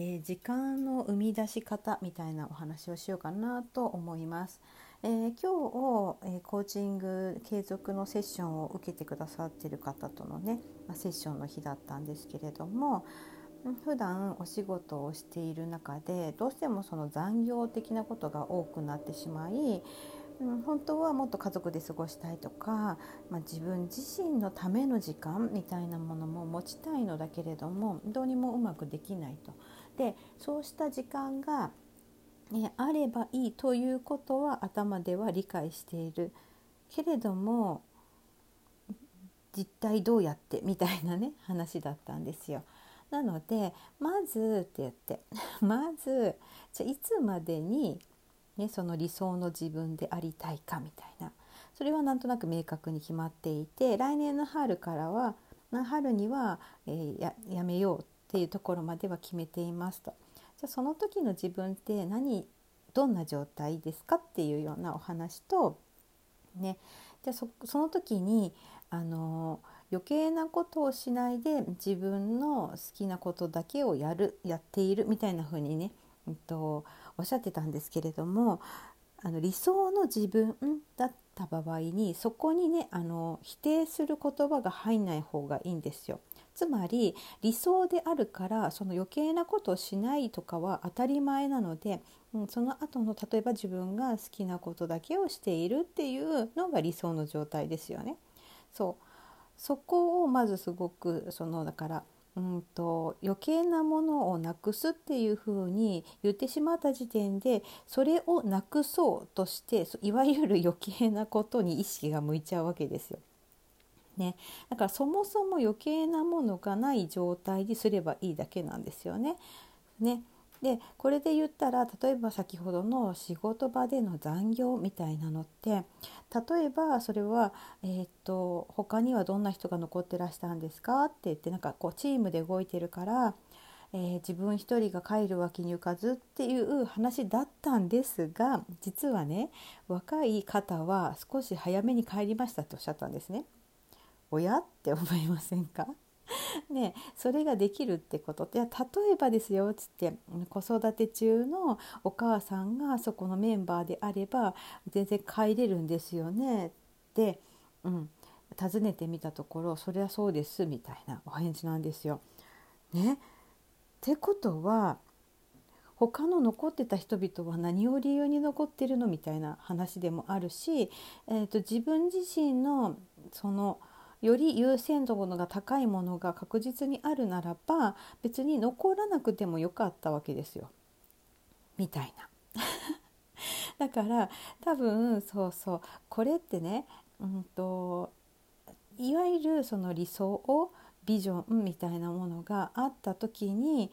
えー、時間の生み出し方みたいなお話をしようかなと思います。えー、今日、えー、コーチング継続のセッションを受けてくださってる方とのね、まあ、セッションの日だったんですけれども普段お仕事をしている中でどうしてもその残業的なことが多くなってしまいうん、本当はもっと家族で過ごしたいとか、まあ、自分自身のための時間みたいなものも持ちたいのだけれどもどうにもうまくできないと。でそうした時間が、ね、あればいいということは頭では理解しているけれども実態どうやってみたいなね話だったんですよ。なのでまずって言って まずじゃいつまでに、ね、その理想の自分でありたいかみたいなそれはなんとなく明確に決まっていて来年の春からは春には、えー、ややめようっていうところまでは決めていますと。じゃあその時の自分って何どんな状態ですかっていうようなお話とねじゃあそその時にあの余計なことをしないで自分の好きなことだけをやるやっているみたいな風にね、えっと、おっしゃってたんですけれどもあの理想の自分だった場合にそこにねあの否定する言葉が入んない方がいいんですよ。つまり理想であるからその余計なことをしないとかは当たり前なので、うん、その後の例えば自分が好きなことだけをしているっていうのが理想の状態ですよね。そうそこをまずすごくそのだからうんと余計なものをなくすっていうふうに言ってしまった時点でそれをなくそうとしていわゆる余計なことに意識が向いちゃうわけですよ。ね、だからそもそも余計なものがない状態にすればいいだけなんですよね。ねでこれで言ったら例えば先ほどの仕事場での残業みたいなのって例えばそれは、えー、っと他にはどんな人が残ってらしたんですか？って言ってなんかこうチームで動いてるから、えー、自分一人が帰るわけにいかずっていう話だったんですが実はね若い方は少し早めに帰りましたっておっしゃったんですね。親？って思いませんか？ね、それができるってことって例えばですよつって子育て中のお母さんがそこのメンバーであれば全然帰れるんですよね？って、うん、尋ねてみたところ「そりゃそうです」みたいなお返事なんですよ。ね、ってことは他の残ってた人々は何を理由に残ってるの？みたいな話でもあるし、えーと自分自身のそのより優先度が高いものが確実にあるならば別に残らなくてもよかったわけですよ。みたいな。だから多分そうそうこれってね、うんと、いわゆるその理想をビジョンみたいなものがあった時に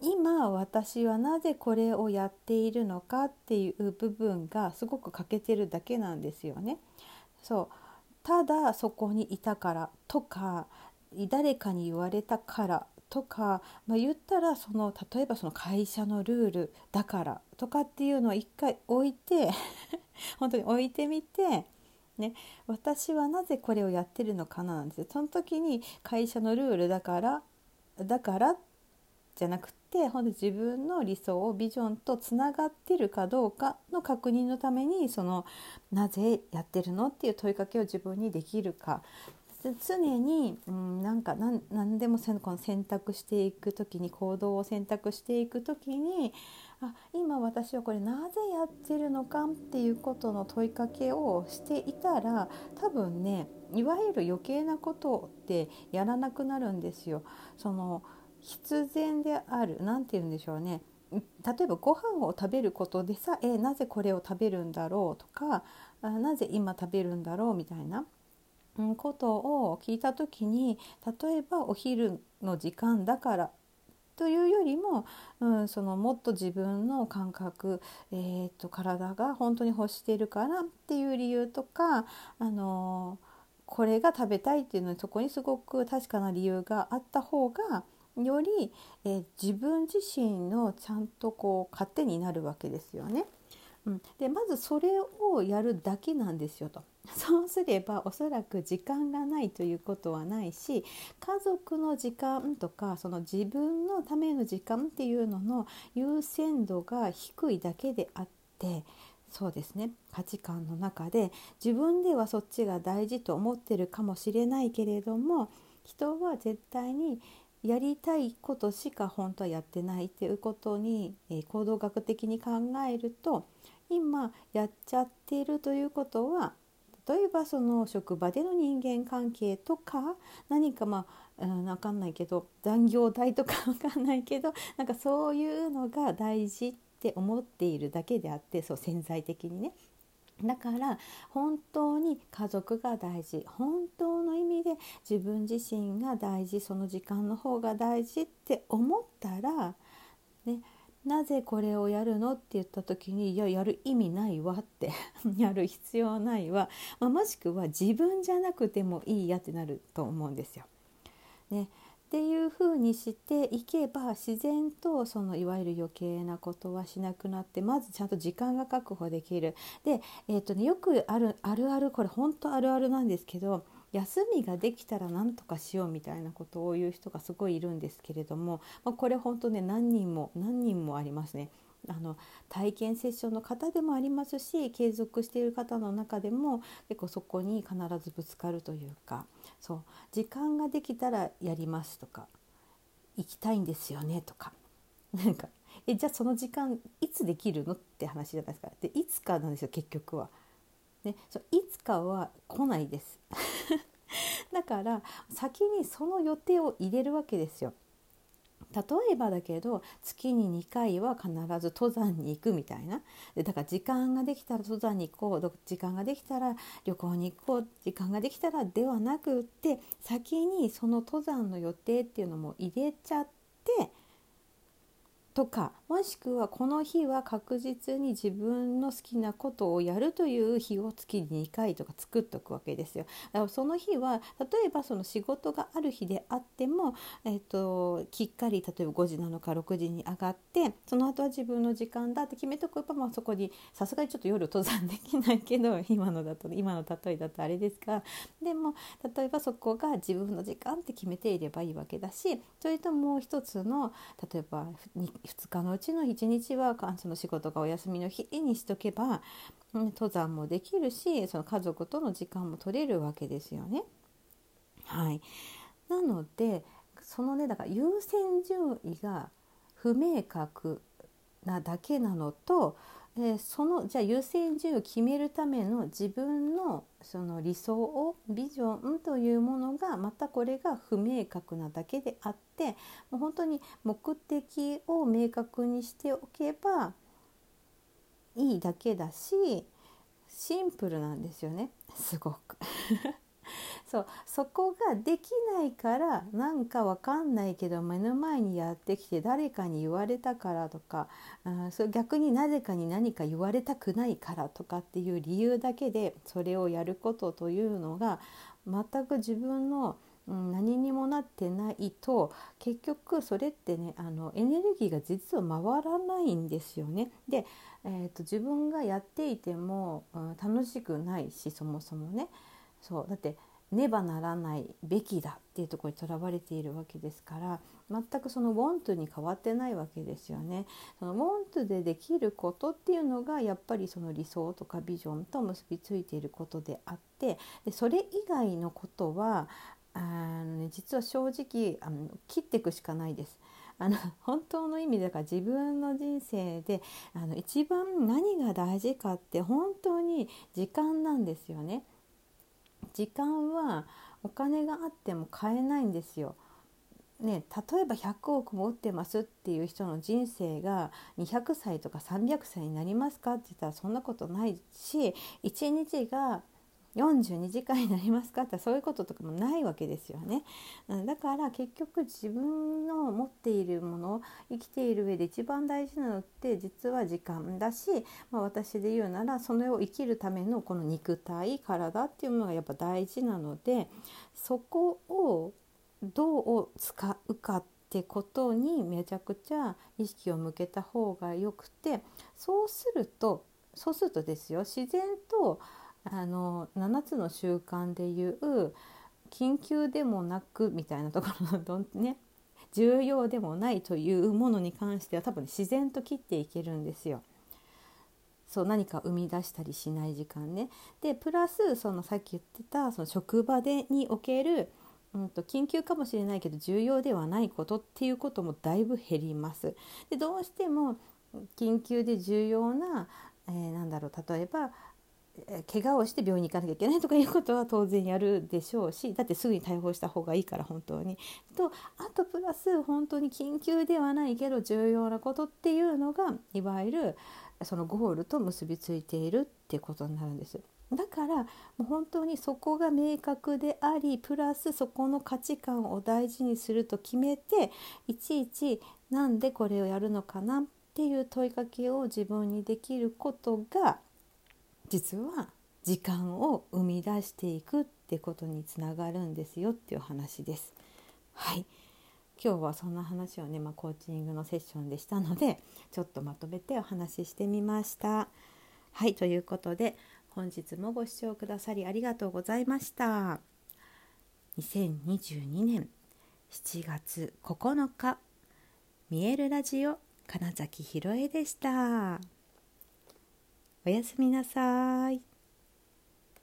今私はなぜこれをやっているのかっていう部分がすごく欠けてるだけなんですよね。そうただそこにいたからとか誰かに言われたからとか、まあ、言ったらその例えばその会社のルールだからとかっていうのを一回置いて 本当に置いてみて、ね、私はなぜこれをやってるのかななんです。その時に会社のルールだからだからじゃなくて本当に自分の理想をビジョンとつながってるかどうかの確認のためにそのなぜやってるのっていう問いかけを自分にできるか常に、うん、なんか何でもせこの選択していく時に行動を選択していく時にあ今私はこれなぜやってるのかっていうことの問いかけをしていたら多分ねいわゆる余計なことってやらなくなるんですよ。その必然である何て言うんでしょうね。例えばご飯を食べることでさえなぜこれを食べるんだろうとかなぜ今食べるんだろうみたいなことを聞いた時に例えばお昼の時間だからというよりも、うん、そのもっと自分の感覚、えーと、体が本当に欲しているからっていう理由とか、あのこれが食べたいっていうのにそこにすごく確かな理由があった方がより、えー、自分自身のちゃんとこう糧になるわけですよね。うん、でまずそれをやるだけなんですよと。そうすればおそらく時間がないということはないし家族の時間とかその自分のための時間っていうのの優先度が低いだけであってそうですね価値観の中で自分ではそっちが大事と思ってるかもしれないけれども人は絶対にやりたいことしか本当はやってないっていうことに、え行動学的に考えると今やっちゃってるということは例えばその職場での人間関係とか何かまあ、うん、分かんないけど残業代とか 分かんないけどなんかそういうのが大事って思っているだけであってそう潜在的にね。だから本当に家族が大事本当の意味で自分自身が大事その時間の方が大事って思ったらねなぜこれをやるのって言った時にいややる意味ないわって やる必要ないわ、まあ、もしくは自分じゃなくてもいいやってなると思うんですよ。ね、っていうふうにしていけば自然とそのいわゆる余計なことはしなくなってまずちゃんと時間が確保できる。で、えーとね、よくあるあるあるこれ本当あるあるなんですけど休みができたら何とかしようみたいなことを言う人がすごいいるんですけれども、まあ、これ本当ね何人も何人もありますね。あの体験セッションの方でもありますし継続している方の中でも結構そこに必ずぶつかるというかそう時間ができたらやりますとか行きたいんですよねとかなんかえじゃあその時間いつできるのって話じゃないですかでいつかなんですよ結局は。ね、そいつかは来ないです だから先にその予定を入れるわけですよ。例えばだけど月に2回は必ず登山に行くみたいな。でだから時間ができたら登山に行こう。時間ができたら旅行に行こう。時間ができたらではなくって先にその登山の予定っていうのも入れちゃってとかもしくはこの日は確実に自分の好きなことをやるという日を月に2回とか作っておくわけですよ。だからその日は例えばその仕事がある日であっても、えーと、きっかり例えば5時なのか6時に上がってその後は自分の時間だって決めておけば、まあ、そこにさすがにちょっと夜登山できないけど 今のだと今の例えだとあれですがでも例えばそこが自分の時間って決めていればいいわけだしそれともう一つの例えば2日のうちの1日はその仕事がお休みの日にしとけば登山もできるしその家族との時間も取れるわけですよね。はい、なのでそのねだから優先順位が不明確なだけなのとでそのじゃあ優先順位を決めるための自分のその理想をビジョンというものがまたこれが不明確なだけであってもう本当に目的を明確にしておけばいいだけだしシンプルなんですよねすごく。そうそこができないからなんかわかんないけど目の前にやってきて誰かに言われたからとかあそ逆になぜかに何か言われたくないからとかっていう理由だけでそれをやることというのが全く自分の何にもなってないと結局それってねあのエネルギーが実は回らないんですよね。で、えーと、自分がやっていても、うん、楽しくないしそもそもね。そうだってねばならないべきだっていうところにとらわれているわけですから全くその want に変わってないわけですよね。その want でできることっていうのがやっぱりその理想とかビジョンと結びついていることであってでそれ以外のことはあの、実は正直あの切っていくしかないです。あの本当の意味だから自分の人生であの一番何が大事かって本当に時間なんですよね。時間はお金があっても買えないんですよ。ね、例えば100億持ってますっていう人の人生が200歳とか300歳になりますかって言ったらそんなことないし1日が42時間になりますかってそういうこととかもないわけですよね。だから結局自分の持っているもの生きている上で一番大事なのって実は時間だし、まあ、私で言うならそれを生きるためのこの肉体体っていうものがやっぱ大事なのでそこをどう使うかってことにめちゃくちゃ意識を向けた方がよくてそうするとそうするとですよ自然とあの7つの習慣でいう緊急でもなくみたいなところのどんね重要でもないというものに関しては多分自然と切っていけるんですよ。そう何か生み出したりしない時間ね。でプラスそのさっき言ってたその職場でにおける、うんと、緊急かもしれないけど重要ではないことっていうこともだいぶ減ります。でどうしても緊急で重要な、えー、なんだろう例えば怪我をして病院に行かなきゃいけないとかいうことは当然やるでしょうしだってすぐに対応した方がいいから本当に。とあとプラス本当に緊急ではないけど重要なことっていうのがいわゆるそのゴールと結びついているってことになるんです。だからもう本当にそこが明確でありプラスそこの価値観を大事にすると決めていちいちなんでこれをやるのかなっていう問いかけを自分にできることが実は時間を生み出していくってことにつながるんですよっていう話です。はい今日はそんな話をね、まあ、コーチングのセッションでしたのでちょっとまとめてお話ししてみました。はいということで本日もご視聴くださりありがとうございました。2022年7月9日見えるラジオ金崎ひろえでした。おやすみなさい。